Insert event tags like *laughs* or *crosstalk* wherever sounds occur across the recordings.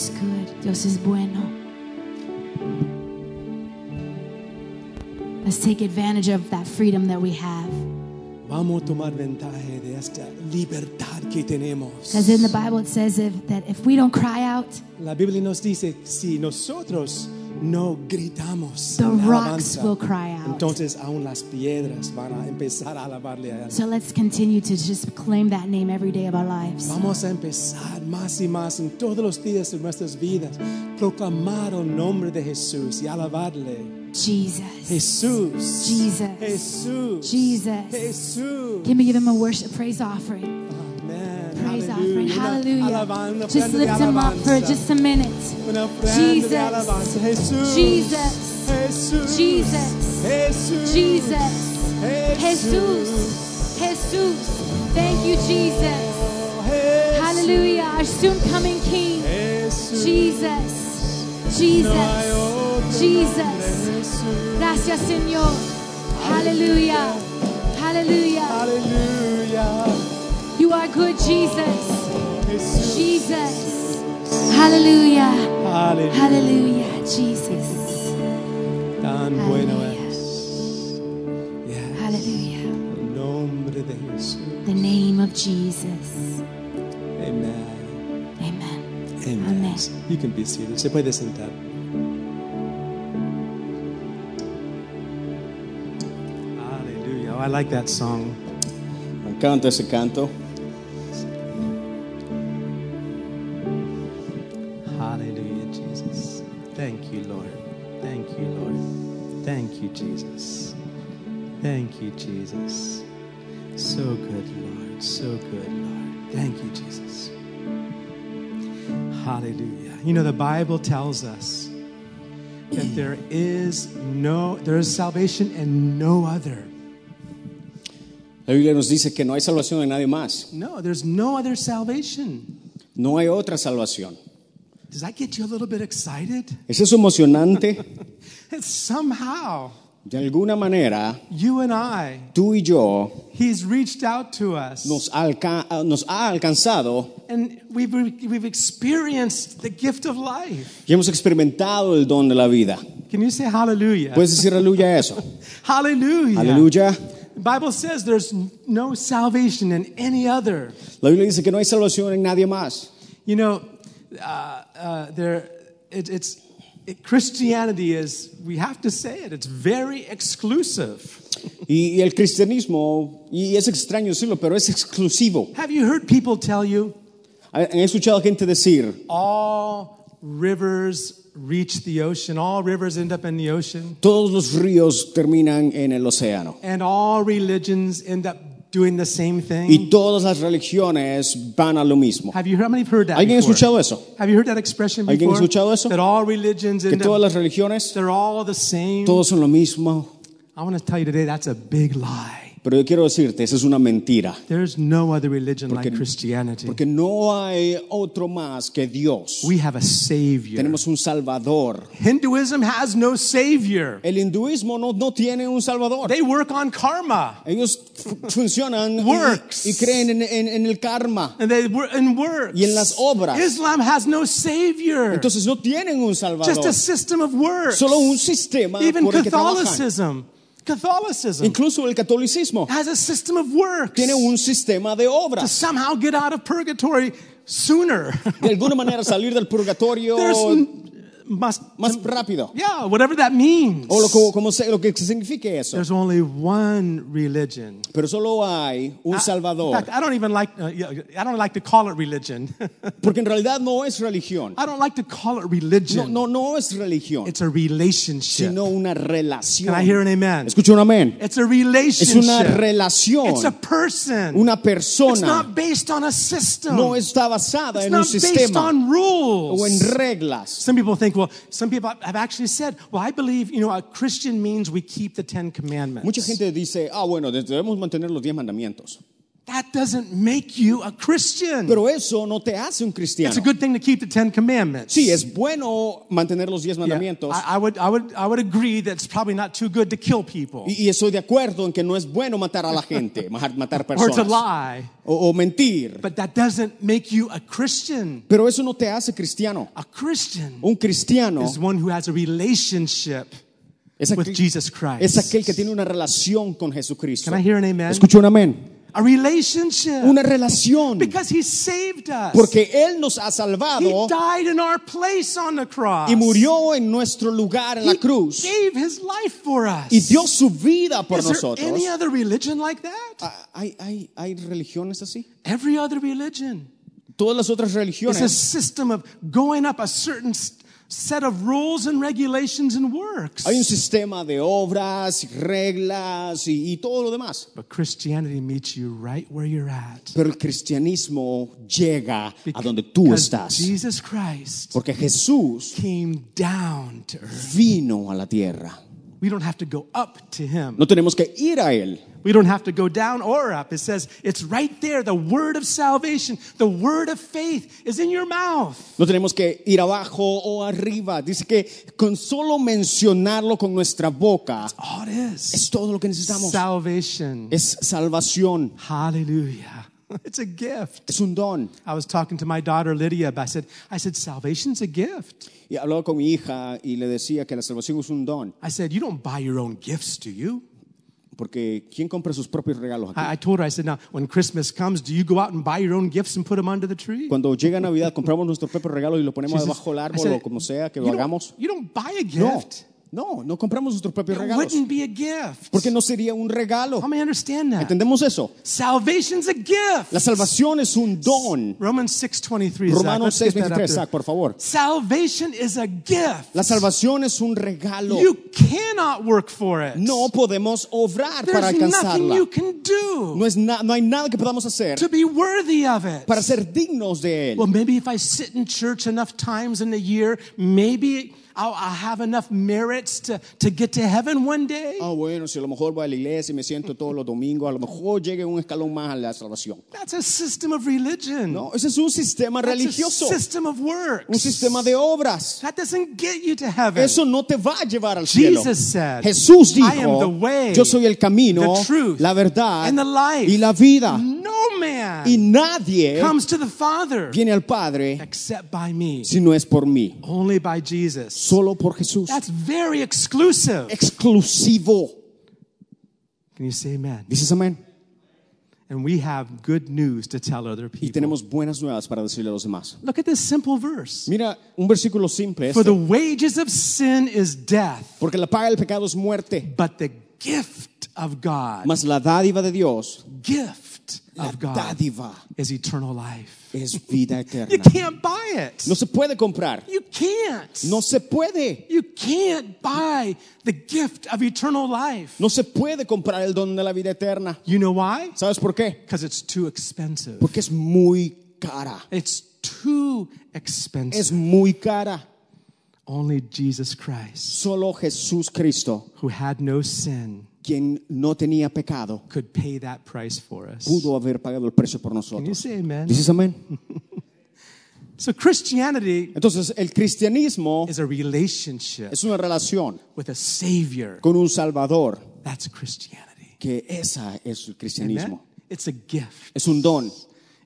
is good. Dios es bueno. Let's take advantage of that freedom that we have. Vamos a tomar ventaja de esta libertad que tenemos. Because in the Bible it says if, that if we don't cry out, La Biblia nos dice, si nosotros no gritamos, the rocks will cry out. entonces aún las piedras van a empezar a alabarle a Él. So let's continue to just claim that name every day of our lives. Vamos a empezar más y más en todos los días de nuestras vidas, proclamar el nombre de Jesús y alabarle. Jesus. Jesús. Jesus. Jesús. Jesus. Jesús. Can we give him a worship praise offering? Praise offering. Hallelujah. Just lift him up for just a minute. Una ofrenda de Jesus. Jesus. Jesus. Jesus. Jesus. Jesus. Thank you, Jesus. Hallelujah. Our soon coming King. Jesus. Jesus. Jesus. Gracias, Señor. Hallelujah. Hallelujah. Aleluya. You are good, Jesus. Jesús. Jesus. Hallelujah. Hallelujah. Jesus. Tan bueno Aleluya. es. Yes. Hallelujah. El nombre de Jesús. The name of Jesus. Amen. Amen. Amen. Amen. You can be seated. Se puede sentar. Hallelujah. Oh, I like that song. Me encanta ese canto. You know, the Bible tells us that there is no, there is salvation and no other. La Biblia nos dice que no hay salvación en nadie más. No, there's no other salvation. No hay otra salvación. Does that get you a little bit excited? ¿Es eso emocionante? *laughs* Somehow De alguna manera, you and I, tú y yo He's reached out to us. nos, alca- nos ha alcanzado And we've, we've experienced the gift of life. y hemos experimentado el don de la vida. Can you say hallelujah? ¿Puedes decir aleluya eso? *laughs* hallelujah. Aleluya. The Bible says there's no salvation in any other. La Biblia dice que no hay salvación en nadie más. You know, uh, uh, there, it, it's, it, Christianity is, we have to say it, it's very exclusive. Y, y el cristianismo, y es extraño decirlo, pero es exclusivo. Have you heard people tell you ¿Han escuchado gente decir, all rivers reach the ocean, all rivers end up in the ocean, todos los ríos terminan en el océano? and all religions end up doing the same thing? Y todas las religiones van a lo mismo. Have you heard, how many have heard that ¿Alguien ha before? escuchado eso? Have you heard that expression ¿Alguien ha before? escuchado eso? That all religions Que todas las religiones, they're all the same. todos son lo mismo. I want to tell you today that's a big lie. Pero yo quiero decirte, esa es una mentira. No other religion like Porque- Christianity. Porque no hay otro más que Dios. We have a savior. Tenemos un Salvador. Hinduism has no savior. El hinduismo no, no tiene un Salvador. They work on karma. Ellos fu- funcionan y- Works. y, creen en, en- en el karma. And they work in works. Y en las obras. Islam has no savior. Entonces no tienen un Just Salvador. a system of works. Solo un sistema Even por el que trabajan. Catholicism. Incluso el catolicismo has a system of works tiene un sistema de to somehow get out of purgatory sooner. De alguna manera salir del purgatorio Must más rápido. yeah, whatever that means. O lo, como, como se- lo que signifique eso. There's only one religion. Pero solo hay un I- In Salvador. fact, I don't even like uh, I don't like to call it religion. *laughs* Porque en realidad no es religión. I don't like to call it religion. no, no no es religión, It's a relationship. sino una relación. Can I hear an amen? Escucha un amén. It's a Es relationship. una relación. It's a person. Una persona. It's not based on a system. No está basada it's en un sistema. It's not based on rules. o en reglas. Some people think, well, some people have actually said, well, I believe, you know, a Christian means we keep the Ten Commandments. Mucha gente dice, ah, bueno, debemos mantener los diez mandamientos. That doesn't make you a Christian. Pero eso no te hace un it's cristiano. a good thing to keep the Ten Commandments. Sí, es bueno mantener los diez Yeah, mandamientos. I, I would, I, would, I would agree that it's probably not too good to kill people Y, y estoy de acuerdo en que no es bueno matar a la gente, *laughs* matar, matar or to personas lie, o, o mentir. but that doesn't make you a Christian. Pero eso no te hace cristiano. A Christian Un cristiano is one who has a relationship es with aquel, Jesus Christ. es aquel que tiene una relación con Jesucristo. Can I hear an amen? Escucho un amén. A relationship. Una relación. Because he saved us. Porque Él nos ha he salvado died in our place on the cross. y murió en nuestro lugar en la He cruz gave his life for us. y dio su vida por Is there nosotros. any other religion like that? Ah, ¿Hay, hay, ¿Hay religiones así? Every other religion Todas las otras is a religiones system of going up a certain set of rules and regulations and works. hay un sistema de obras, reglas y, y todo lo demás. But Christianity meets you right where you're at. Pero el cristianismo llega a donde tú Because estás. Jesus Christ Porque Jesús came down to earth. vino a la tierra. We don't have to go up to him. No tenemos que ir a Él. We don't have to go down or up. It says it's right there. The word of salvation, the word of faith is in your mouth. No tenemos que ir abajo o arriba. Dice que con solo mencionarlo con nuestra boca All it is. es todo lo que necesitamos. Salvation. Es salvación. Hallelujah. *laughs* It's a gift. Es un don. I was talking to my daughter Lydia. I said, I said, salvation's a gift. Y hablaba con mi hija y le decía que la salvación es un don. I said, you don't buy your own gifts, do you? Porque ¿quién compra sus propios regalos aquí? I, I told her, I said, now, when Christmas comes, do you go out and buy your own gifts and put them under the tree? Cuando llega Navidad compramos nuestros propios regalos y lo ponemos She says- debajo del I árbol said, o como sea que you lo don't- hagamos. You don't buy a No, gift. No, no compramos nuestros propios It regalos. wouldn't be a gift. Porque no sería un regalo. How many understand that? ¿Entendemos eso? Salvation's a gift. La salvación es un don. Romans 6.23. Zach, Romanos let's get that up 6:23, there. Zach, por favor. Salvation is a gift. La salvación es un regalo. You cannot work for it. No podemos obrar para There's nothing alcanzarla. you can do No, es na- no hay nada que podamos hacer to be worthy of it. para ser dignos de Él. Well, maybe if I sit in church enough times in the year, maybe I'll, I'll have enough merits to, to get to heaven one day. Ah, bueno, si a lo mejor voy a la iglesia y me siento todos los domingos, a lo mejor llegue un escalón más a la salvación. That's a system of religion. No, ese es un sistema That's religioso, a system of works. un sistema de obras. That doesn't get you to heaven. Eso no te va a llevar al cielo. Jesus said, Jesús I am the dijo, way, yo soy el camino, the truth, la verdad and the life. y la vida. No man Y nadie comes to the Father viene al Padre except by me. si no es por mí, Only by Jesus. Solo por Jesús. That's very exclusive. Exclusivo. Can you say amen? ¿Dices amén? And we have good news to tell other people. Y tenemos buenas nuevas para decirle a los demás. Look at this simple verse. Mira, un versículo simple. For the wages of sin is death, porque la paga del pecado es muerte, but the gift of God, mas la dádiva de Dios, gift la of God dádiva is eternal life. es vida eterna. You can't buy it. No se puede comprar. You can't. No se puede. You can't buy the gift of eternal life. No se puede comprar el don de la vida eterna. You know why? ¿Sabes por qué? Because it's too expensive. Porque es muy cara. It's too expensive. Es muy cara. Only Jesus Christ, Solo Jesús Cristo, who had no sin, quien no tenía pecado, could pay that price for us. pudo haber pagado el precio por Can you nosotros. say amen? ¿Dices amén? *laughs* So Christianity Entonces, el cristianismo is a relationship es una relación with a Savior. con un Salvador, That's Christianity. que esa es el Amen? cristianismo. It's a gift. Es un don.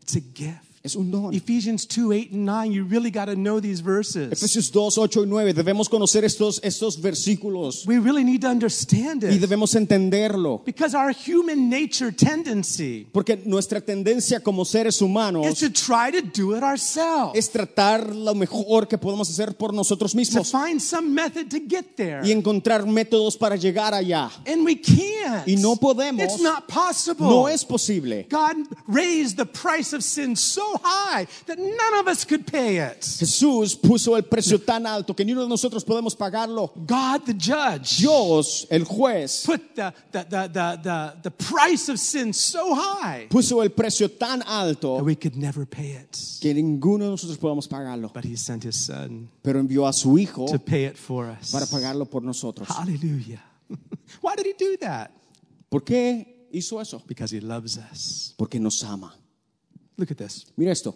It's a gift. Es un don. Ephesians 2, 8, and 9, you really got to know these verses. Efesios 2, 8 y 9. Debemos conocer estos, estos versículos We really need to understand y it. debemos entenderlo. Because our human nature tendency Porque nuestra tendencia como seres is humanos to try to do it ourselves. es tratar lo mejor que podemos hacer por nosotros To mismos find some method to get there. y encontrar métodos para llegar allá. And we can't. Y no podemos. It's not possible. No es posible. God raised the price of sin so high that none of us could pay it. Jesús puso el precio tan alto que ni uno de nosotros podemos pagarlo. God, the judge, Dios, el juez, put the, the, the, the, the, the price of sin so high puso el precio tan that alto we could never pay it. que ninguno de nosotros podemos pagarlo. But he sent his son Pero envió a su Hijo to pay it for us. para pagarlo por nosotros. Hallelujah. *laughs* Why did he do that? ¿Por qué hizo eso? Because he loves us. Porque nos ama. Look at this. Mira esto.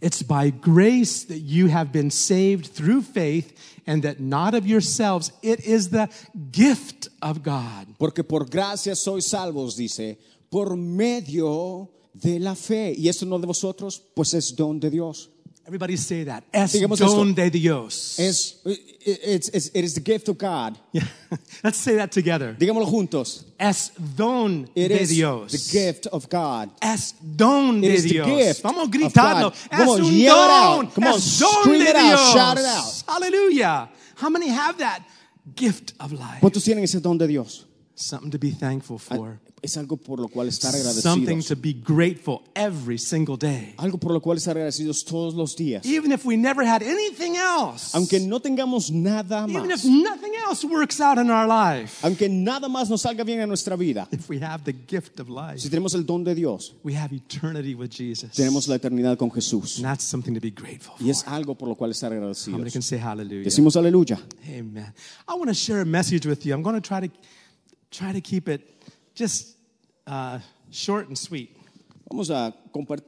It's by grace that you have been saved through faith, and that not of yourselves. It is the gift of God. Porque por gracia sois salvos, dice, por medio de la fe. Y esto no de vosotros, pues es don de Dios. Everybody say that. Es Digamos esto. don de Dios. Es, it's, it's, it is the gift of God. Yeah. *laughs* Let's say that together. Digámoslo juntos. Es don It de is Dios. the gift of God. Es don It de is the gift Vamos a gritarlo. Es Come on, un don. Come on, es don scream de it out. Shout it out. Hallelujah. How many have that gift of life? ¿Cuántos tienen ese don de Dios? Something to be thankful for. Es algo por lo cual estar Something agradecidos. to be grateful every single day. Algo por lo cual estar agradecidos todos los días. Even if we never had anything else. Aunque no tengamos nada Even if más. nothing else works out in our life. Aunque nada más nos salga bien en nuestra vida. If we have the gift of life, Si tenemos el don de Dios, we have eternity with Jesus. tenemos la eternidad con Jesús. And that's something to be grateful for. Y es algo por lo cual estar How many agradecidos. can say hallelujah? Decimos aleluya. Amen. I want to share a message with you. I'm going to try to try to keep it just uh, short and sweet. Vamos a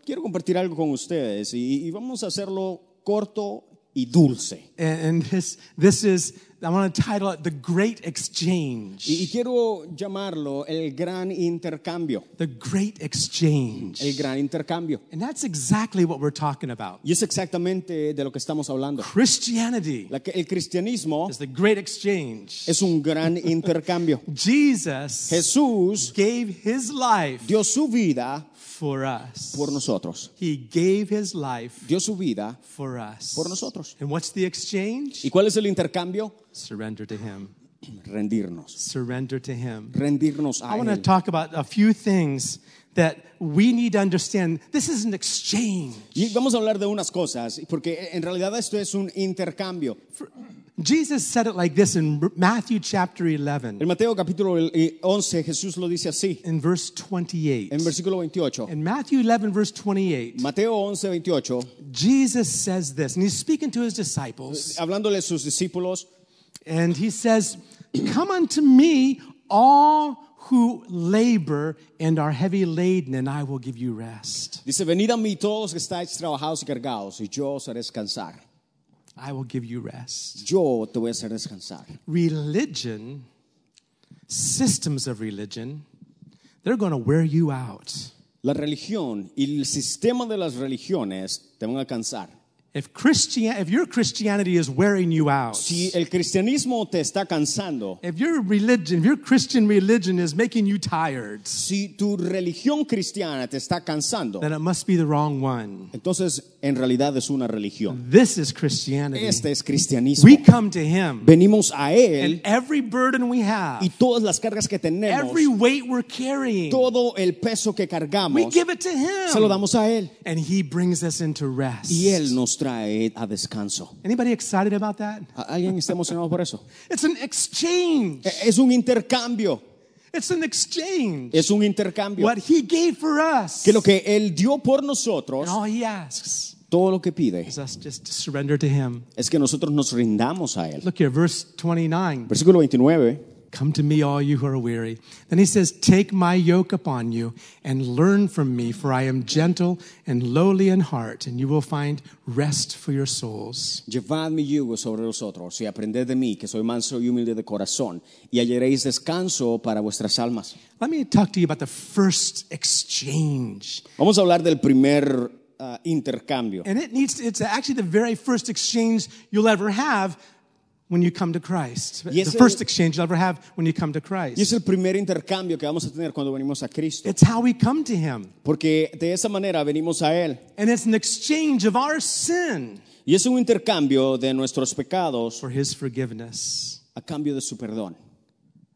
quiero compartir algo con ustedes y vamos a hacerlo corto y dulce. And, this this is I want to title it "The Great Exchange." Y, y quiero llamarlo el gran intercambio. the Great Exchange. El gran intercambio. And that's exactly what we're talking about. Y es exactamente de lo que estamos hablando. Christianity La el cristianismo is the Great Exchange. es un gran *laughs* intercambio. Jesus Jesús gave his life dio su vida for us. por nosotros. He gave his life Dio su vida. for us. Por nosotros. And what's the exchange? ¿Y cuál es el intercambio? Surrender to him. Rendirnos. Surrender to him. Rendirnos I a want to Él. talk about a few things that we need to understand. This is an exchange. Y vamos a hablar de unas cosas, porque en realidad esto es un intercambio. Jesus said it like this in Matthew chapter 11, En Mateo capítulo eh, 11 Jesús lo dice así, in verse 28. en versículo 28. In Matthew 11, verse 28, Mateo 11, 28, Jesus says this, and he's speaking to his disciples, hablándole a sus discípulos, and he says, Come unto me, all who labor and are heavy laden, and I will give you rest. dice, venid a mí todos que estáis trabajados y cargados, y yo os haré descansar. I will give you rest. Yo te voy a hacer descansar. Religion, systems of religion, they're going to wear you out. La religión y el sistema de las religiones te van a cansar. If Christian, if your Christianity is wearing you out, Si el cristianismo te está cansando, if your religion, if your Christian religion is making you tired, si tu religión cristiana te está cansando, then it must be the wrong one. entonces en realidad es una religión. This is Christianity. Este es cristianismo. We come to Him, Venimos a Él and every burden we have, y todas las cargas que tenemos, every weight we're carrying, todo el peso que we cargamos, give it to se lo Him, damos a Él. and He brings us into rest. Y Él nos trae a descanso. Anybody excited about that? ¿A- ¿Alguien está emocionado por eso? It's an exchange. E- Es un intercambio. It's an exchange. Es un intercambio. What He gave for us, Que lo que Él dio por nosotros, and all He asks todo lo que pide, is us just to surrender to Him. es que nosotros nos rindamos a Él. Look here, verse 29. Versículo 29. Come to me, all you who are weary. Then he says, Take my yoke upon you and learn from me, for I am gentle and lowly in heart, and you will find rest for your souls. Llevad mi yugo sobre vosotros y aprended de mí, que soy manso y humilde de corazón, y hallaréis descanso para vuestras almas. Let me talk to you about the first exchange. Vamos a hablar del primer ah, intercambio. And it needs, it's actually the very first exchange you'll ever have when you come to Christ. The first exchange you'll ever have when you come to Christ. Y es el primer intercambio que vamos a tener cuando venimos a Cristo. It's how we come to him. Porque de esa manera venimos a Él. And it's an exchange of our sin Y es un intercambio de nuestros pecados for his forgiveness. a cambio de su perdón.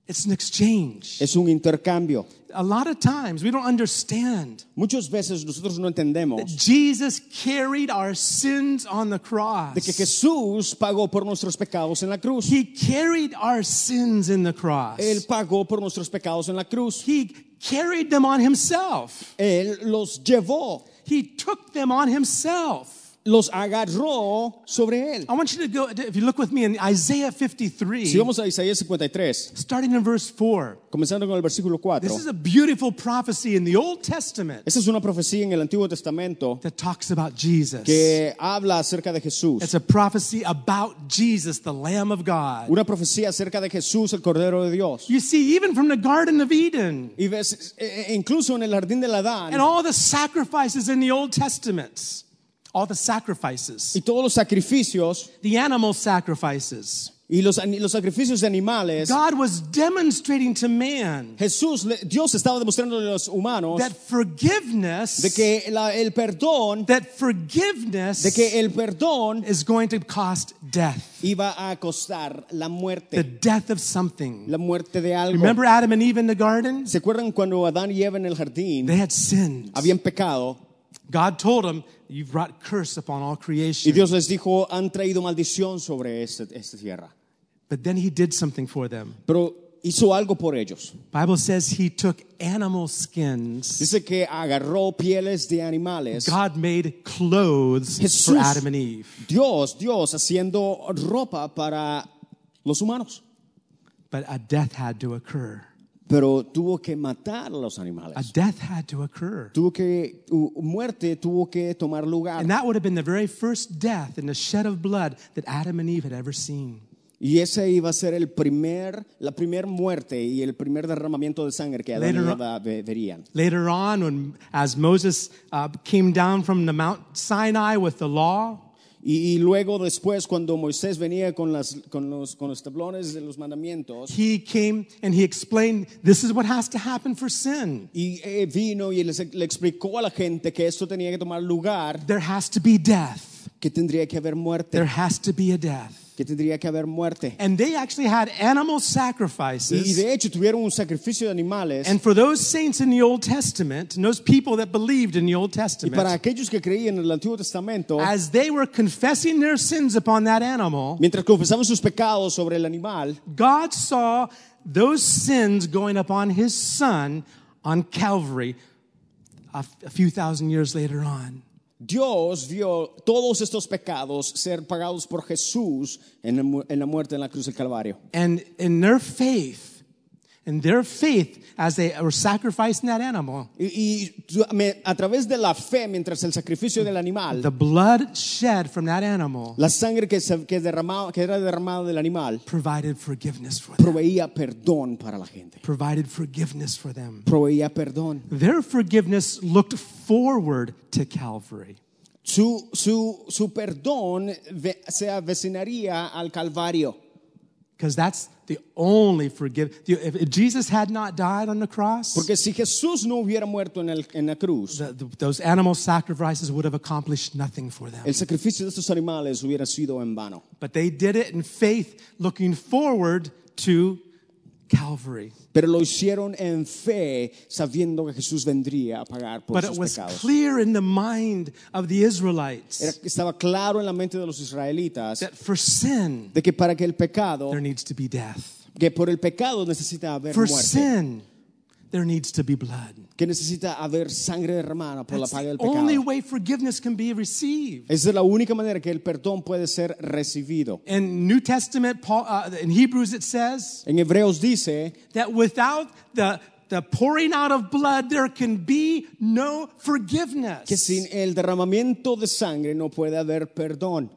It's an exchange. Es un intercambio. A lot of times we don't understand. Muchas veces nosotros no entendemos Jesus carried our sins on the cross. de que Jesús pagó por nuestros pecados en la cruz. He carried our sins in the cross. Él pagó por nuestros pecados en la cruz. He carried them on himself. Él los llevó. He took them on himself. Los agarró sobre él. I want you to go, if you look with me in Isaiah 53, Si vamos a Isaías 53, starting in verse 4. comenzando con el versículo 4. This is a beautiful prophecy in the Old Testament Esa es una profecía en el Antiguo Testamento that talks about Jesus. que habla acerca de Jesús. It's a prophecy about Jesus, the Lamb of God. Una profecía acerca de Jesús, el Cordero de Dios. You see, even from the Garden of Eden Y ves, eh, eh, incluso en el jardín del Adán and all the sacrifices in the Old Testament, all the sacrifices, y todos los sacrificios the animal sacrifices, y los, los sacrificios de animales, God was demonstrating to man Jesús, Dios estaba demostrando a los humanos that forgiveness, de que la- el perdón, that forgiveness de que el perdón is going to cost death, iba a costar la the muerte, death of something. la muerte de algo. Remember Adam and Eve in the garden? ¿Se acuerdan cuando Adán y Eva en el jardín They had sinned. habían pecado God told them, You've brought curse upon all y creation. Dios les dijo, han traído maldición sobre este- esta tierra? But then he did something for them. Pero hizo algo por ellos. Bible says he took animal skins. Dice que agarró pieles de animales. God made clothes Jesús. for Adam and Eve. Dios, Dios haciendo ropa para los humanos. But a death had to occur. Pero tuvo que matar a los A death had to occur. Tuvo que, muerte tuvo que tomar lugar. And that would have been the very first death and the shed of blood that Adam and Eve had ever seen. Y ese iba a ser el primer, la primera muerte y el primer derramamiento de sangre que Adán y Later- Eva verían. Later on, when as Moses uh, came down from the Mount Sinai with the law, Y, y luego después, cuando Moisés venía con, las, con, los, con los tablones de los mandamientos, he came and he explained this is what has to happen for sin. y eh, vino y les- le explicó a la gente que esto tenía que tomar lugar, There has to be death. que tendría que haber muerte, There has to be a death. Que tendría que haber muerte. And they actually had animal Y, y sacrifices. de hecho tuvieron un sacrificio de animales. And for those saints in the Old Testament, those people that believed in the Old Testament, Y para aquellos que creían en el Antiguo Testamento, as they were confessing their sins upon that animal, mientras confesaban sus pecados sobre el animal, God saw those sins going upon his son on Calvary a few thousand years later on. Dios vio todos estos pecados ser pagados por Jesús en la, muerte en la cruz del Calvario. And in their faith, in their faith, as they were sacrificing that animal, Y, y a través de la fe, mientras el sacrificio del animal, the blood shed from that animal la sangre que, se- que, derramaba, que era derramada del animal, provided forgiveness for them. proveía perdón para la gente. Provided forgiveness for them. Proveía perdón. Their forgiveness looked forward to Calvary. Su, su, su perdón se avecinaría al Calvario. Because that's the only forgive. If Jesus had not died on the cross, Porque si Jesús no hubiera muerto en, el- en la cruz, the- the- those animal sacrifices would have accomplished nothing for them. el sacrificio de estos animales hubiera sido en vano. But they did it in faith, looking forward to Calvary. Pero lo hicieron en fe, sabiendo que Jesús vendría a pagar por But it sus was pecados. clear in the mind of the Israelites Era- estaba claro en la mente de los israelitas that for sin, de que para que el pecado, there needs to be death. que por el pecado necesita haber For muerte, sin, there needs to be blood. que necesita haber sangre derramada por la That's paga del the only way forgiveness can be received. Esa es la única manera que el perdón puede ser recibido. In New Testament, Paul, uh, in Hebrews, it says En Hebreos dice that without the, the pouring out of blood, there can be no forgiveness. que sin el derramamiento de sangre no puede haber perdón.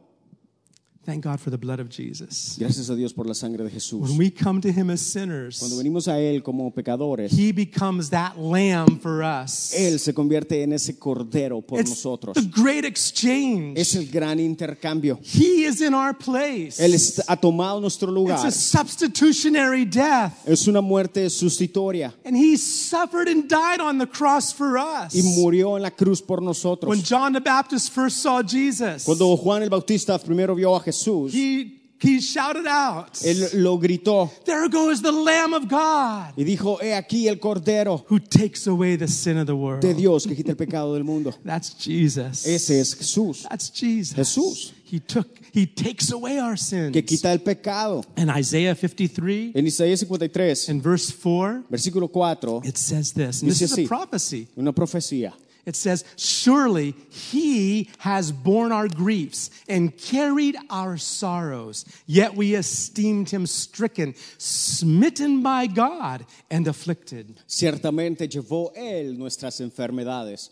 Thank God for the blood of Jesus. Gracias a Dios por la sangre de Jesús. When we come to Him as Cuando sinners, venimos a Él como pecadores, He becomes that lamb for us. Él se convierte en ese cordero por It's nosotros. the great exchange. Es el gran intercambio. He is in our place. Él ha tomado nuestro It's lugar. a substitutionary death. Es una muerte sustitutoria And He suffered and died on the cross for us. y murió en la cruz por When nosotros. John the Baptist first saw Jesus, Cuando Juan el Bautista primero vio a Jesús, he, he shouted out, él lo gritó There goes the Lamb of God y dijo, he aquí el cordero who takes away the sin of the world. de Dios que quita el pecado del mundo. That's Jesus. Ese es Jesús, That's Jesus. Jesús. He took he takes away our sins. que quita el pecado. In Isaiah 53 En Isaías 53, in verse 4 versículo 4, it says this. And this is a así. prophecy. una profecía. It says, Surely he has borne our griefs and carried our sorrows, yet we esteemed him stricken, smitten by God, and afflicted. Ciertamente llevó él nuestras enfermedades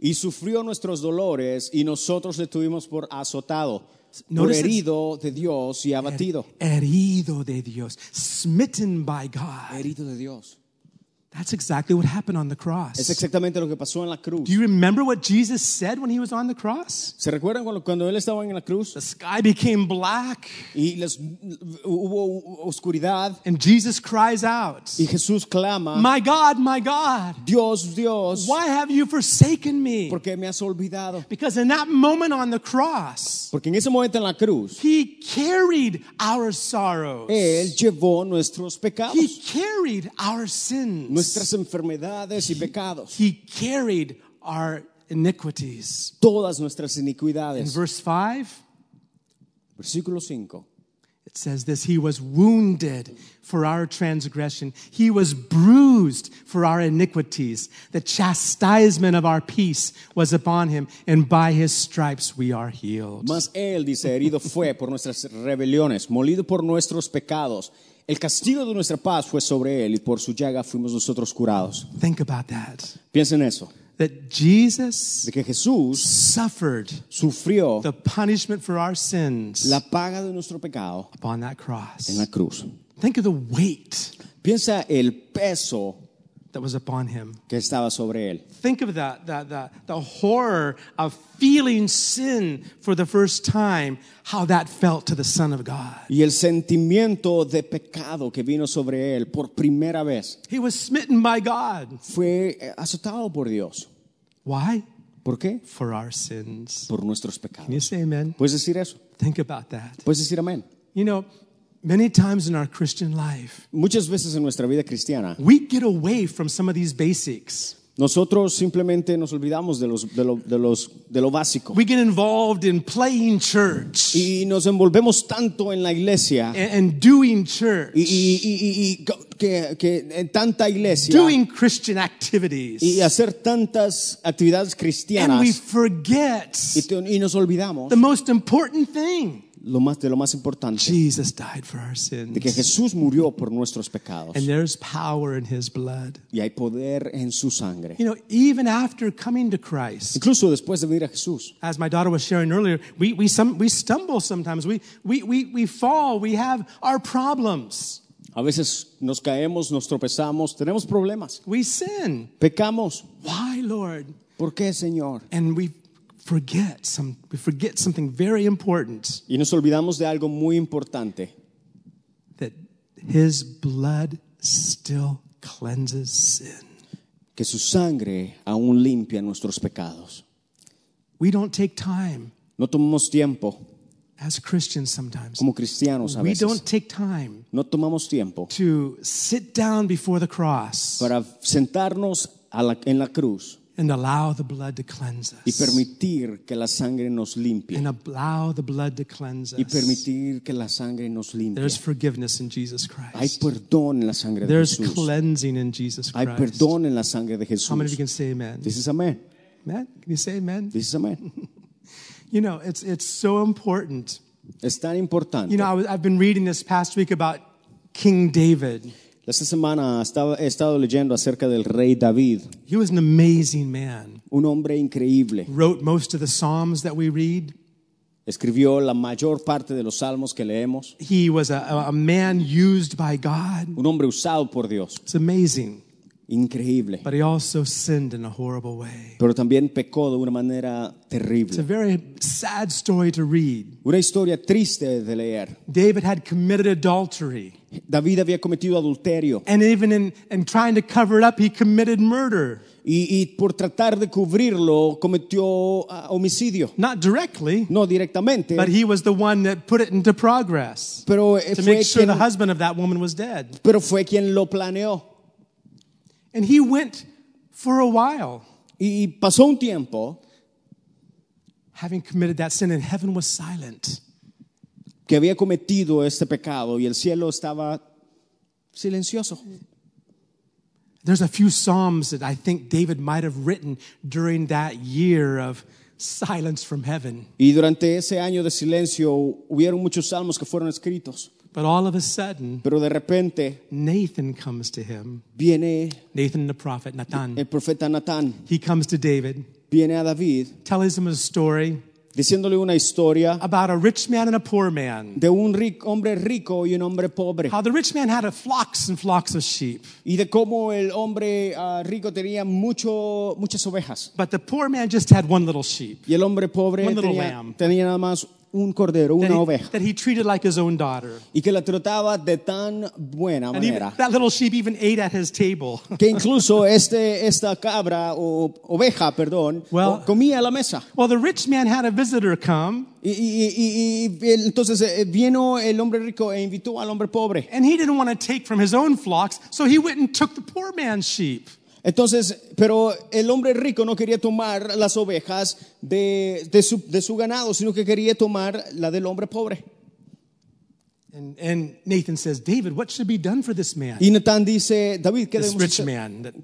y sufrió nuestros dolores y nosotros le tuvimos por azotado, por herido de Dios y abatido. Herido de Dios, smitten by God. Herido de Dios. That's exactly what happened on the Es cross. exactamente lo que pasó en la cruz. Do you remember what Jesus said when he was on the cross? ¿Se recuerdan cuando, cuando él estaba en la cruz The sky became black, y les- hubo oscuridad and Jesus cries out, y Jesús clama, My God, my God, Dios, Dios, why have you forsaken me? ¿por qué me has olvidado? Because in that moment on the cross, Porque en ese momento en la cruz, he carried our sorrows. Él llevó nuestros pecados, He carried our sins. Nuestras enfermedades y pecados, He carried our iniquities. todas nuestras iniquidades. In verse 5, Versículo 5. it says this He was wounded for our transgression, He was bruised for our iniquities. The chastisement of our peace was upon Him, and by His stripes we are healed. Mas Él, dice, herido fue por nuestras rebeliones, molido por nuestros pecados. El castigo de nuestra paz fue sobre Él y por su llaga fuimos nosotros curados. Think about that. Piensen eso, That Jesus de que Jesús suffered sufrió the punishment for our sins la paga de nuestro pecado upon that cross. en la cruz. Think of the weight Piensa el peso that was upon him. que estaba sobre Él. Think of that—the the, the horror of feeling sin for the first time, how that felt to the Son of God. Y el sentimiento de pecado que vino sobre Él por primera vez He was smitten by God. fue eh, azotado por Dios. Why? ¿Por qué? For our sins. Por nuestros pecados. Can you say amen? ¿Puedes decir eso? Think about that. ¿Puedes decir amén? You know, many times in our Christian life, Muchas veces en nuestra vida cristiana, we get away from some of these basics. nosotros simplemente nos olvidamos de, los, de, lo, de, los, de lo básico. We get involved in playing church Y nos envolvemos tanto en la iglesia and, and doing church, y, y- y- y- que, que en tanta iglesia doing Christian activities. y hacer tantas actividades cristianas. And we forget y, te- y nos olvidamos the most important thing. Lo más, de lo más importante, Jesus died for our sins. de que. Jesús murió por nuestros pecados And there's power in his blood. y hay poder en su sangre. You know, even after coming to Christ, Incluso después de venir a Jesús, as my daughter was sharing earlier, we, we, some, we stumble sometimes. We, we, we, we fall. We have our problems. a veces nos caemos, nos tropezamos, tenemos problemas, We sin. pecamos. Why, Lord? ¿Por qué, Señor? And we forget some we forget something very important Y nos olvidamos de algo muy importante, that his blood still cleanses sin. que su sangre aún limpia nuestros pecados. We don't take time No tomamos tiempo as Christians sometimes. como cristianos a We don't take time No tomamos tiempo to sit down before the cross para sentarnos a la- en la cruz and allow the blood to cleanse us. y permitir que la sangre nos limpie And allow the blood to cleanse us. y permitir que la sangre nos limpie. There's forgiveness in Jesus Christ. Hay perdón en la sangre de There's Jesús. cleansing in Jesus Christ. Hay perdón en la sangre de Jesús. How many of you can say amen? Dices amén. Amen? Can you say amen? Dices amén. *laughs* You know, it's, it's so important. Es tan importante. You know, I was, I've been reading this past week about King David. Esta semana estaba- he estado leyendo acerca del rey David, He was an amazing man. un hombre increíble. Wrote most of the Psalms that we read. Escribió la mayor parte de los salmos que leemos. He was a, a man used by God. Un hombre usado por Dios. It's amazing. Increíble. But he also sinned in a horrible way. Pero también pecó de una manera terrible. It's a very sad story to read. Una historia triste de leer. David had committed adultery. David había cometido adulterio And even in, in trying to cover it up, he committed murder. y, y por tratar de cubrirlo cometió ah, homicidio. Not directly, No directamente, but he was the one that put it into progress pero eh, to fue, make sure quien, the husband of that woman was dead. pero fue quien lo planeó. And he went for a while Y pasó un tiempo having committed that sin, and heaven was silent. que había cometido este pecado y el cielo estaba silencioso. There's a few Psalms that I think David might have written during that year of silence from heaven. Y durante ese año de silencio hubieron muchos salmos que fueron escritos, But all of a sudden, pero de repente Nathan comes to him. viene Nathan, the prophet, Nathan. el profeta Natán, He comes to David, viene a David tells him a story diciéndole una historia about a rich man and a poor man. de un ric- hombre rico y un hombre pobre How the rich man had a flocks and flocks of sheep, y de cómo el hombre ah, rico tenía mucho, muchas ovejas but the poor man just had one little sheep y el hombre pobre One little tenía, lamb. tenía nada más un cordero, that una he, oveja that he treated like his own daughter. y que la trataba de tan buena And even, that little sheep even ate at his table. *laughs* que incluso este, esta cabra o oveja, perdón, Well- comía a la mesa. well, the rich man had a visitor come, Y, y- y- y- y entonces eh, vino el hombre rico e invitó al hombre pobre. and he didn't want to take from his own flocks, so he went and took the poor man's sheep. Entonces, pero el hombre rico no quería tomar las ovejas de, de su, de su ganado, sino que quería tomar la del hombre pobre. And, and Nathan says, David, what should be done for this man? Y Natán dice, David, ¿qué debemos rich hacer, man. That-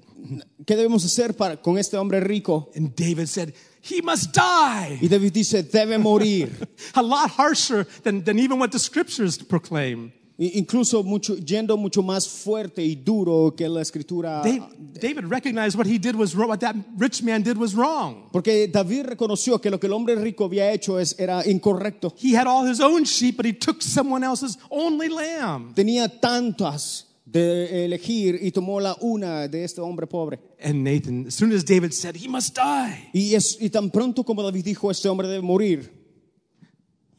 ¿qué debemos hacer para, con este hombre rico? And David said, he must die. Y David dice, debe morir. *laughs* A lot harsher than, than even what the scriptures proclaim. Incluso mucho, yendo mucho más fuerte y duro que la escritura. David, David recognized what he did was wrong, what that rich man did was wrong. Porque David reconoció que lo que el hombre rico había hecho es, era incorrecto. He had all his own sheep, but he took someone else's only lamb. Tenía tantas de elegir y tomó la una de este hombre pobre. And Nathan, as soon as David said, he must die. Y, es, y tan pronto como David dijo, este hombre debe morir.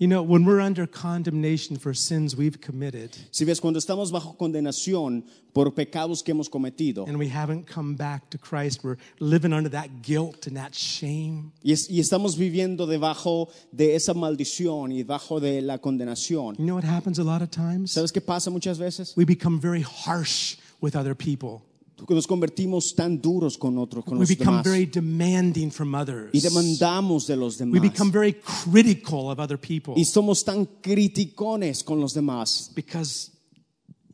You know, when we're under condemnation for sins we've committed Si ves, cuando estamos bajo condenación por pecados que hemos cometido and we haven't come back to Christ, we're living under that guilt and that shame. y, es- y estamos viviendo debajo de esa maldición y debajo de la condenación, You know what happens a lot of times? ¿sabes qué pasa muchas veces? We become very harsh with other people. Nos convertimos tan duros con otros, con We los become demás very demanding from others. y demandamos de los We become very critical of other people y somos tan criticones con los demás because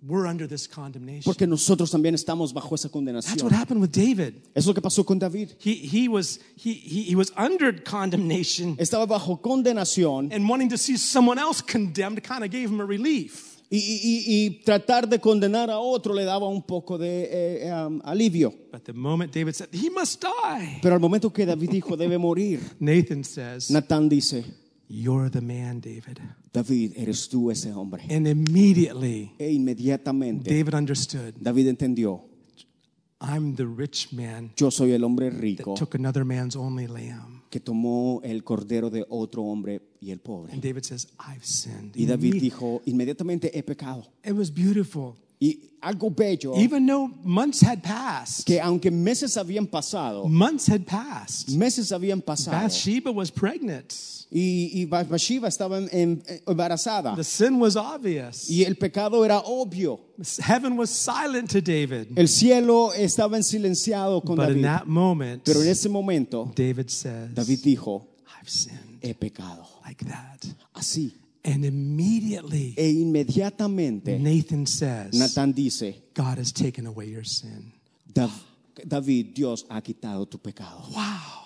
we're under this condemnation. porque nosotros también estamos bajo esa That's what happened with David. Es lo que pasó con David. He, he, was, he, he, he was under condemnation, Estaba bajo condenación and wanting to see someone else condemned kind of gave him a relief. Y, y- y- y tratar de condenar a otro le daba un poco de eh, um, alivio. But the moment David said, He must die, Pero al momento que David dijo debe morir, Nathan says, Natán dice, You're the man, David. David, eres tú ese hombre. And immediately, E inmediatamente David understood David entendió, I'm the rich man yo soy el hombre rico that took another man's only lamb. que tomó el cordero de otro hombre y el pobre. And David says, I've sinned. Y David dijo, inmediatamente he pecado. It was beautiful. Y algo bello, Even though months had passed, que aunque meses habían pasado, months had passed, meses habían pasado, Bathsheba was pregnant. y, y Bathsheba estaba en- embarazada, The sin was obvious. y el pecado era obvio. Heaven was silent to David. El cielo estaba en silenciado con But in that moment, Pero en ese momento, David says, David dijo, I've sinned he pecado. like that. Así. And immediately, E inmediatamente, Nathan says, Natán dice, God has taken away your sin. "Dav- David, Dios ha quitado tu pecado. Wow.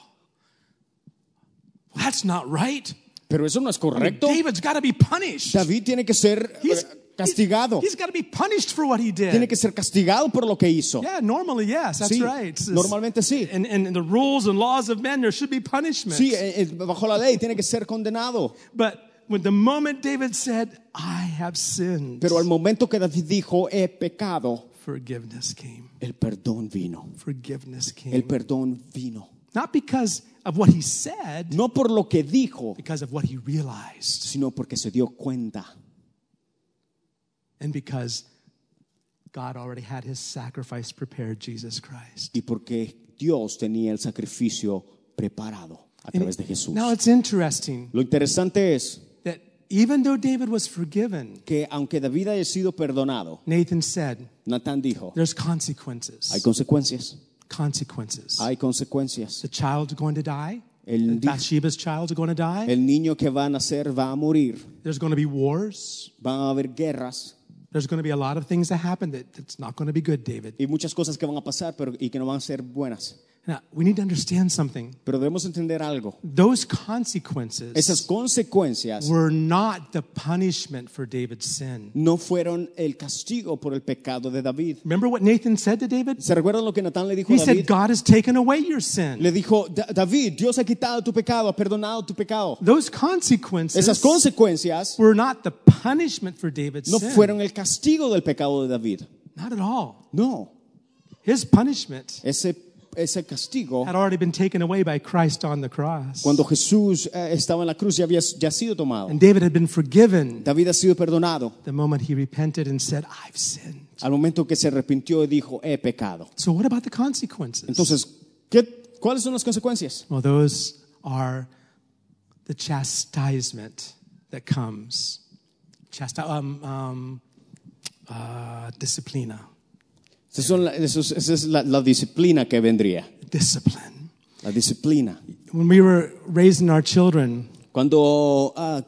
That's not right. Pero eso no es I mean, correcto. David's got to be punished. David tiene que ser He's, castigado. he's got to be punished for what he Tiene did. que ser castigado por lo que hizo. Yeah, normally, yes, that's Sí, right. normalmente sí. And, and the rules and laws of men, there should be punishment. Sí, eh, eh, bajo la ley tiene que ser condenado. But when the moment David said, I have sinned, Pero al momento que David dijo, he pecado, forgiveness came. el perdón vino. Forgiveness came. El perdón vino. Not because of what he said, No por lo que dijo, because of what he realized. sino porque se dio cuenta. And because God already had his sacrifice prepared, Jesus Christ. Y porque Dios tenía el sacrificio preparado a través de Jesús. Now it's interesting Lo interesante es that even though David was forgiven, que aunque David haya sido perdonado, Nathan said, Natán dijo, there's consequences. hay consecuencias. Consequences. Hay consecuencias. The child's going to die. El, Bathsheba's child's going to die. el niño que va a nacer va a morir. There's going to be wars. Van a haber guerras. There's going to be a lot of things that happen that it's not going to be good, David. Y muchas cosas que van a pasar pero, y que no van a ser buenas. Now, we need to understand something. Pero debemos entender algo. Those consequences Esas consecuencias were not the punishment for David's sin. no fueron el castigo por el pecado de David. Remember what Nathan said to David? ¿Se recuerdan lo que Natán le dijo a He said, God has taken away your sin. Le dijo, "Da- David, Dios ha quitado tu pecado, ha perdonado tu pecado. Those consequences Esas consecuencias were not the punishment for David's no sin. fueron el castigo del pecado de David. Not at all. No, His punishment ese, ese castigo, had already been taken away by Christ on the cross. cuando Jesús eh, estaba en la cruz, ya había ya sido tomado. And David had been forgiven David ha sido perdonado the moment he repented and said, I've sinned. al momento que se arrepintió y dijo, he pecado. So, what about the consequences? Entonces, ¿qué, ¿cuáles son las consecuencias? well, those are the chastisement that comes. Chasti- um, um, uh, disciplina. Son la- esa es la, la disciplina que vendría. Discipline. La disciplina. When we were raising our children, Cuando ah,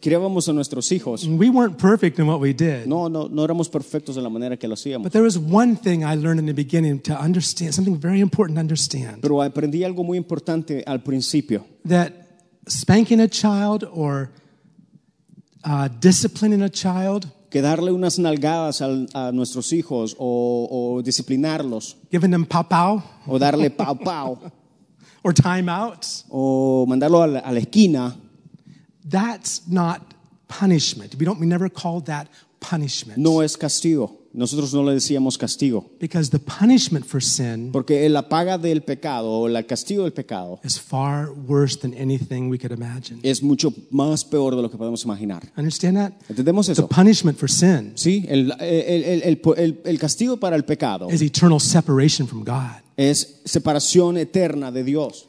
criábamos a nuestros hijos, we weren't perfect in what we did. no, no, no éramos perfectos de la manera que lo hacíamos. But there was one thing I learned in the beginning to understand, something very important to understand. Pero aprendí algo muy importante al principio. that spanking a child or uh, disciplining a child, Que darle unas nalgadas al- a nuestros hijos o, o disciplinarlos giving them pow pow o darle pau pau *laughs* or timeouts, o mandarlo a la, a la esquina, that's not punishment. We don't. We never call that punishment no es castigo. Nosotros no le decíamos castigo. because the punishment for sin Porque la paga del pecado o el castigo del pecado is far worse than anything we could imagine. es mucho más peor de lo que podemos imaginar. Understand that? ¿Entendemos The eso? punishment for sin Sí, el, el- el- el- el- el castigo para el pecado is eternal separation from God. es separación eterna de Dios.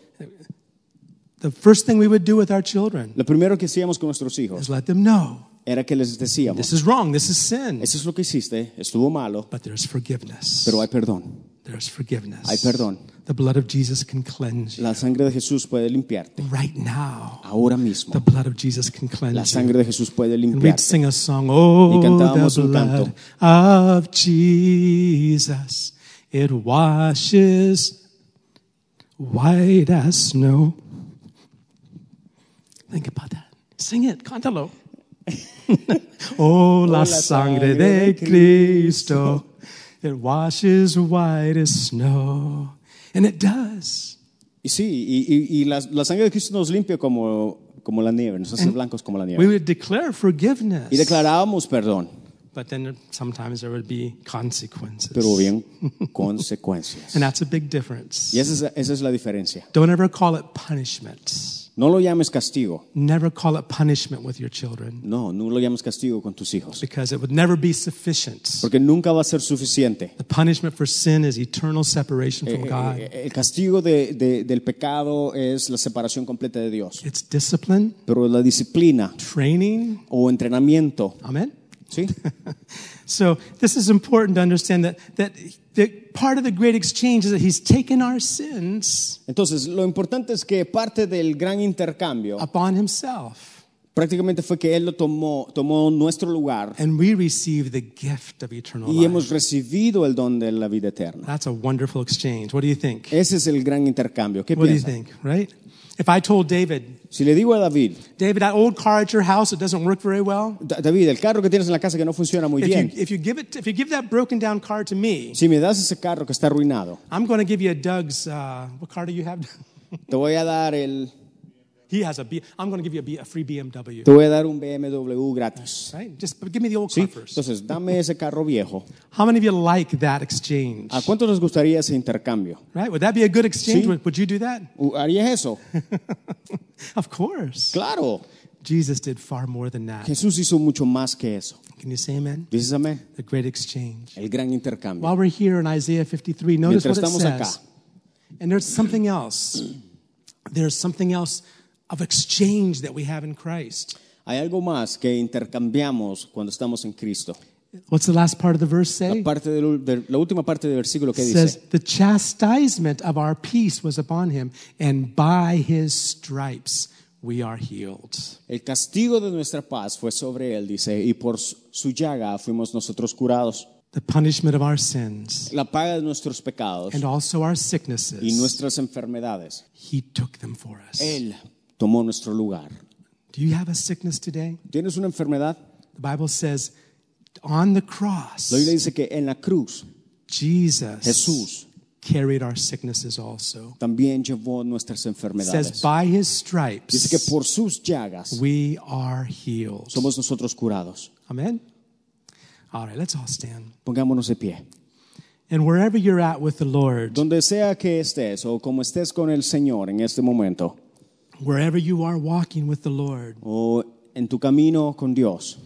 The first thing we would do with our children Lo primero que hacíamos con nuestros hijos is let them know era que les decíamos, this is wrong, this is sin. eso es lo que hiciste, estuvo malo, But there's forgiveness. pero hay perdón. There's forgiveness. Hay perdón. The blood of Jesus can cleanse you. La sangre de Jesús puede limpiarte. Right now, Ahora the blood of Jesus can cleanse you. sangre de Jesús puede And we'd sing a song, Oh, Y cantábamos the un blood canto. of Jesus. It washes white as snow. Think about that. Sing it, cántalo. *laughs* oh, la sangre de Cristo. It washes white as snow. And it does. Y sí, y, y- y la, la sangre de Cristo nos limpia como, como la nieve, nos hace blancos como la nieve. We would declare forgiveness. Y declarábamos perdón, But then sometimes there would be consequences. pero bien *laughs* consecuencias. And that's a big difference. Y esa es, esa es la diferencia. Don't ever call it punishment. No lo llames castigo. Never call it punishment with your children No, no lo llames castigo con tus hijos. because it would never be sufficient. Porque nunca va a ser suficiente. The punishment for sin is eternal separation Eh, from eh, God. eh, El castigo de- de- del pecado es la separación completa de Dios. It's discipline, Pero la disciplina training. o entrenamiento, Amen. ¿sí? *laughs* So this is important to understand that, that, that part of the great exchange is that he's taken our sins Entonces, lo importante es que parte del gran intercambio upon himself prácticamente fue que Él lo tomó, tomó nuestro lugar and we receive the gift of eternal y life. hemos recibido el don de la vida eterna. That's a wonderful exchange. What do you think? Ese es el gran intercambio. ¿Qué What do you piensa? think, right? If I told David, Si le digo a David, David, that old car at your house, it doesn't work very well. David, el carro que tienes en la casa que no funciona muy If you, bien, if you give it, if you give that broken down car to me, si me das ese carro que está arruinado, I'm going to give you a Doug's. Uh, what car do you have? *laughs* te voy a dar el, he has a B. I'm going to give you a, B, a free BMW. te voy a dar un BMW gratis. Right? Just give me the old ¿Sí? car first. Entonces, dame ese carro viejo. How many of you like that exchange? ¿A cuántos les gustaría ese intercambio? Right? Would that be a good exchange? Sí. Would, would you do that? ¿Harías eso? *laughs* Of course. Claro. Jesus did far more than that. Jesús hizo mucho más que eso. Can you say amen? ¿Dices amén? The great exchange. El gran intercambio. While we're here in Isaiah 53, notice Mientras what it estamos says. acá. And there's something else. There's something else of exchange that we have in Christ. Hay algo más que intercambiamos cuando estamos en Cristo. What's the last part of the verse La, say? parte del- del- la última parte del versículo que says, dice, The chastisement of our peace was upon him, and by his stripes we are healed. El castigo de nuestra paz fue sobre él, dice, y por su llaga fuimos nosotros curados. The punishment of our sins La paga de nuestros pecados and also our y sicknesses, nuestras enfermedades. He took them for us. Él tomó nuestro lugar. Do you have a sickness today? ¿Tienes una enfermedad? The Bible says on the cross, La Biblia dice que en la cruz Jesus Jesús carried our sicknesses also. también llevó nuestras It says enfermedades. by his Dice que stripes por sus llagas we are healed. somos nosotros curados. Amen. All right, let's all stand. Pongámonos de pie. And wherever you're at with the Lord, Donde sea que estés o como estés con el Señor en este momento wherever you are walking with the Lord, o en tu camino con Dios,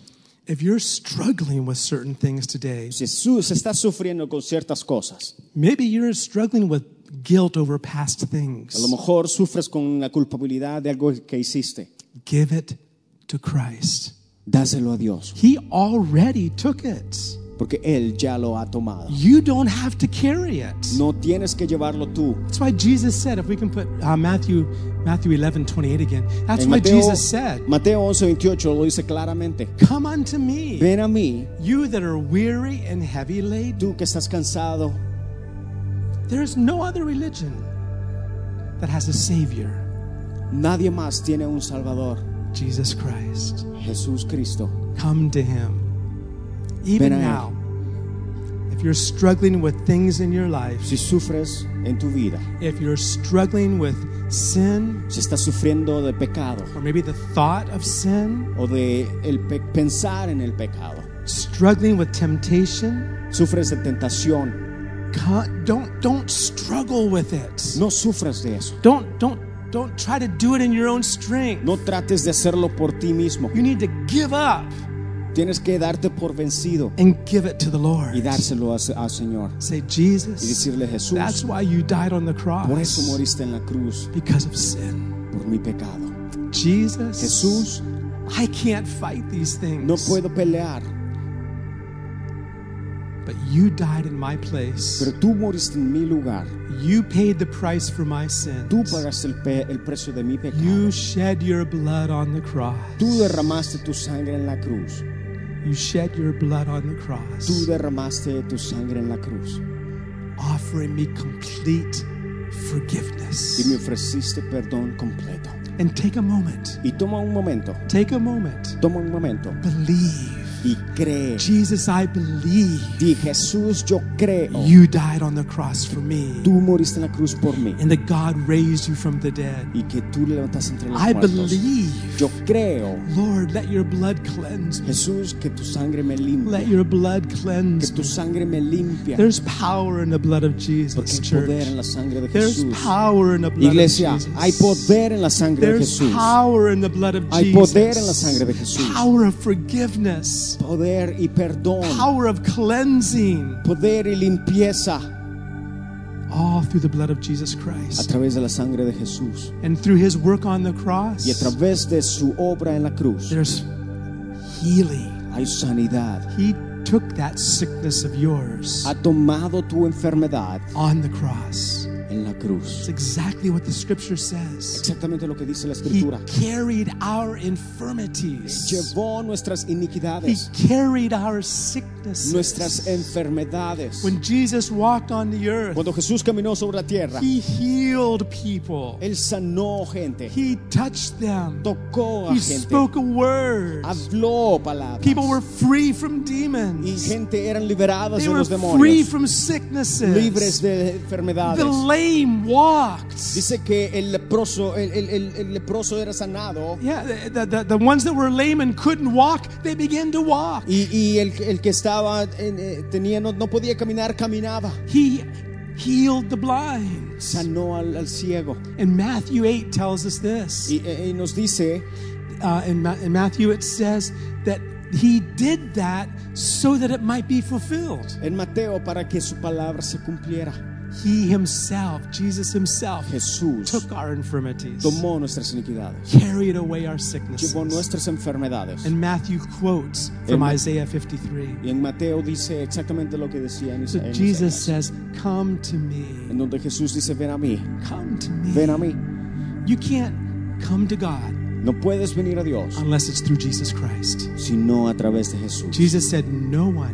if you're struggling with certain things today, si su- sufriendo con ciertas cosas, maybe you're struggling with guilt over past a lo things, mejor sufres con la culpabilidad de algo que hiciste, give it to Christ. dáselo a Dios, He already took it. Porque Él ya lo ha tomado. You don't have to carry it. No tienes que llevarlo tú. That's why Jesus said, if we can put uh, Matthew Matthew 11, 28 again. That's why Jesus said, Mateo 11, 28 lo dice claramente. Come unto me, Ven a mí, you that are weary and heavy laden. tú que estás cansado. There is no other religion that has a Savior, Nadie más tiene un Salvador. Jesus Christ. Jesús Cristo. Come to Him. Even Ven now, if you're struggling with things in your life, Si sufres en tu vida, if you're struggling with sin, si estás sufriendo de pecado or maybe the thought of sin, o de el pe- pensar en el pecado, struggling with temptation, sufres de tentación, don't don't struggle with it. no sufras de eso. Don't don't don't try to do it in your own strength. No trates de hacerlo por ti mismo. You need to give up Tienes que darte por vencido and give it to the Lord. y dárselo al Señor. Say, Y Jesus, decirle, Jesús, that's why you died on the por eso cross moriste en la cruz, because of sin. por mi pecado. Jesus, Jesús, I can't fight these things. no puedo pelear, But you died in my place. pero tú moriste en mi lugar. You paid the price for my sins. Tú pagaste el, pe- el precio de mi pecado. You shed your blood on the cross. Tú derramaste tu sangre en la cruz. You shed your blood on the cross. Tú derramaste tu sangre en la cruz. offering me complete forgiveness. Y me ofreciste perdón completo. And take a moment. Y toma un momento, Take a moment. toma un momento Believe. Y cree. Jesus, I believe Di Jesús, yo creo. you died on the cross for me. Tú moriste en la cruz por mí And that God raised you from the dead. y que tú levantaste entre los I muertos. believe. Yo creo, Lord, let your blood cleanse me. Jesús, que tu sangre me limpia. Let your blood cleanse. Que tu sangre me limpia. There's power in the blood of Porque Jesus, hay poder en church. la sangre de There's Jesús. power in the blood Iglesia, of Jesus. hay poder en la sangre de There's Jesús. power in the blood of Hay Jesus. poder en la sangre de Jesús. Power of forgiveness. Poder y perdón. Power of cleansing. Poder y limpieza All through the blood of Jesus a Christ. través de la sangre de Jesús. And through his work on the cross, Y a través de su obra en la cruz there's healing. hay sanidad. He took that sickness of yours Ha tomado tu enfermedad on the cross. En la cruz. It's exactly what the scripture says. Exactamente lo que dice la He escritura. carried our infirmities. Llevó nuestras He carried our sicknesses. nuestras enfermedades. When Jesus walked on the earth, Cuando Jesús caminó sobre la tierra, he healed people. Él sanó gente, He touched them. tocó a He gente, spoke a word. habló palabras. People were free from Y demons. gente eran liberadas They de were los free demonios, from sicknesses. libres de The. Lame walked. Dice que el leproso, el, el- el- leproso era sanado Yeah, the, the, the ones that were lame and couldn't walk, they began to walk. y, y el, el que estaba eh, tenía no, no podía caminar caminaba. He healed the blind. Sanó al, al ciego And Matthew 8 tells us this. y, eh, y nos dice Uh, in, Ma- in Matthew, it says that he did that so that it might be fulfilled. en Mateo para que su palabra se cumpliera. He himself, Jesus himself, Jesús took our infirmities, tomó nuestras iniquidades, carried away our sicknesses. llevó nuestras enfermedades. And Matthew quotes from En- Isaiah 53. Y en Mateo dice exactamente lo que decía en So en Jesus Isaías, says, Come to me. en donde Jesús dice, ven a mí, Come to me. ven a mí. You can't come to God No puedes venir a Dios unless it's through Jesus Christ. sino a través de Jesús. Jesus said, No one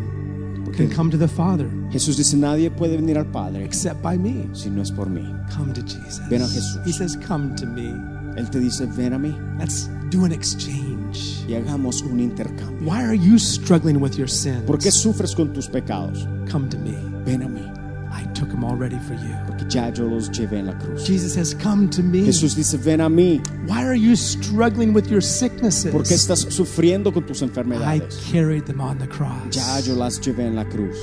can come to the Father Jesús dice, nadie puede venir al Padre except by me. si no es por mí. Come to Jesus. Ven a Jesús. He says, Come to me. Él te dice, ven a mí Let's do an exchange. y hagamos un intercambio. Why are you struggling with your sins? ¿Por qué sufres con tus pecados? Come to me. Ven a mí, I took them already for you. Ya yo los llevé en la cruz. Jesus has Come to me. Jesús dice, ven a mí. Why are you struggling with your sicknesses? ¿Por qué estás sufriendo con tus enfermedades? I carried them on the cross. Ya yo las llevé en la cruz.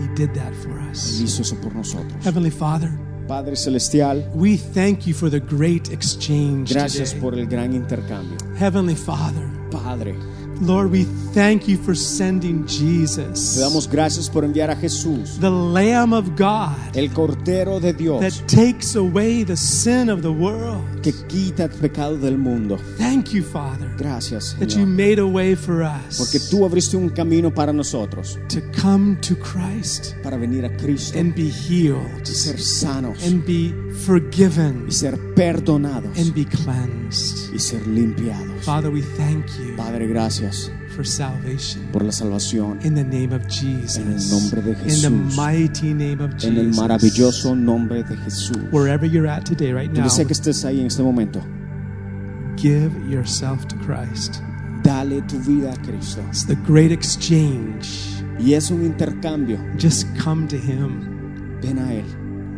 He did that for Él us. hizo eso por nosotros. Heavenly Father, Padre Celestial, we thank you for the great exchange gracias today. por el gran intercambio. Heavenly Father, Padre, Lord, we thank you for sending te Jesus, damos gracias por enviar a Jesús, the Lamb of God, el Cordero de Dios. that takes away the sin of the world. Que quita el pecado del mundo. Thank you, Father, Gracias, that you Señor, made a way for us porque tú abriste un camino para nosotros, to come to Christ para venir a Cristo and be healed y ser sanos and be forgiven y ser perdonados and be cleansed. y ser limpiados. Father, we thank you Padre, gracias for salvation. por la salvación In the name of Jesus. En el nombre de In the mighty name of en el Jesus. maravilloso nombre de Jesús. Wherever you're at today, right now, Donde sea que estés ahí en este momento, give yourself to Christ. dale tu vida a Cristo. It's the great exchange. Y es un intercambio. Just come to Him. Ven a Él.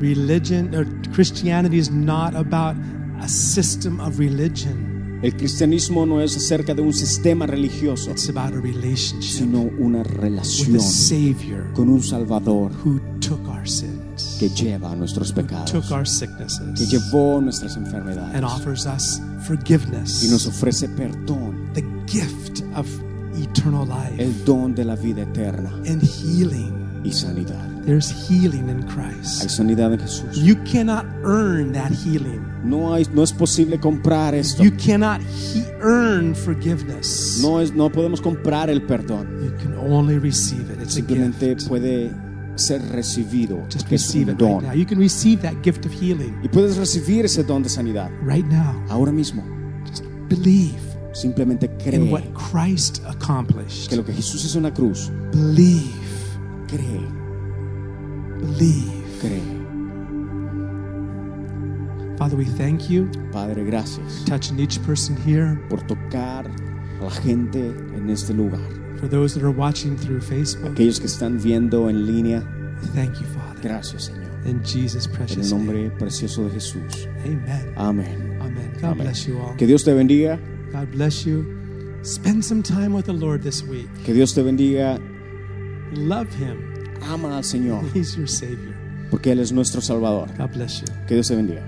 Religion or Christianity is not about a system of religion. El cristianismo no es acerca de un sistema religioso, It's about a relationship sino una with relación a Savior con un Salvador who took our sins, que lleva nuestros pecados, took our que sicknesses, llevó nuestras and enfermedades offers us y nos forgiveness, ofrece perdón, the gift of eternal life el don de la vida eterna and healing. y sanidad. There's healing in Hay Christ. sanidad en Jesús. You cannot earn that healing. No, hay, no es posible comprar esto. You cannot earn forgiveness. No, es, no podemos comprar el perdón. You can only receive it. It's a Simplemente gift. puede ser recibido. Just receive it right don. now. You can receive that gift of healing Y puedes recibir ese don de sanidad right now. ahora mismo. Just believe Simplemente in cree what Christ accomplished. que lo que Jesús hizo en la cruz, Believe. cree, Believe. cree. Father, we thank you Padre, gracias touching each person here. por tocar a la gente en este lugar. For those that are watching through Facebook, Aquellos que están viendo en línea, thank you, Father. gracias Señor. In Jesus' En el precious name. nombre precioso de Jesús. Amen. Amén. Amen. God Amén. bless you all. Que Dios te bendiga. God bless you. Spend some time with the Lord this week. Que Dios te bendiga. Love Him. Ama al Señor He's your Savior. porque Él es nuestro Salvador. God bless you. Que Dios te bendiga.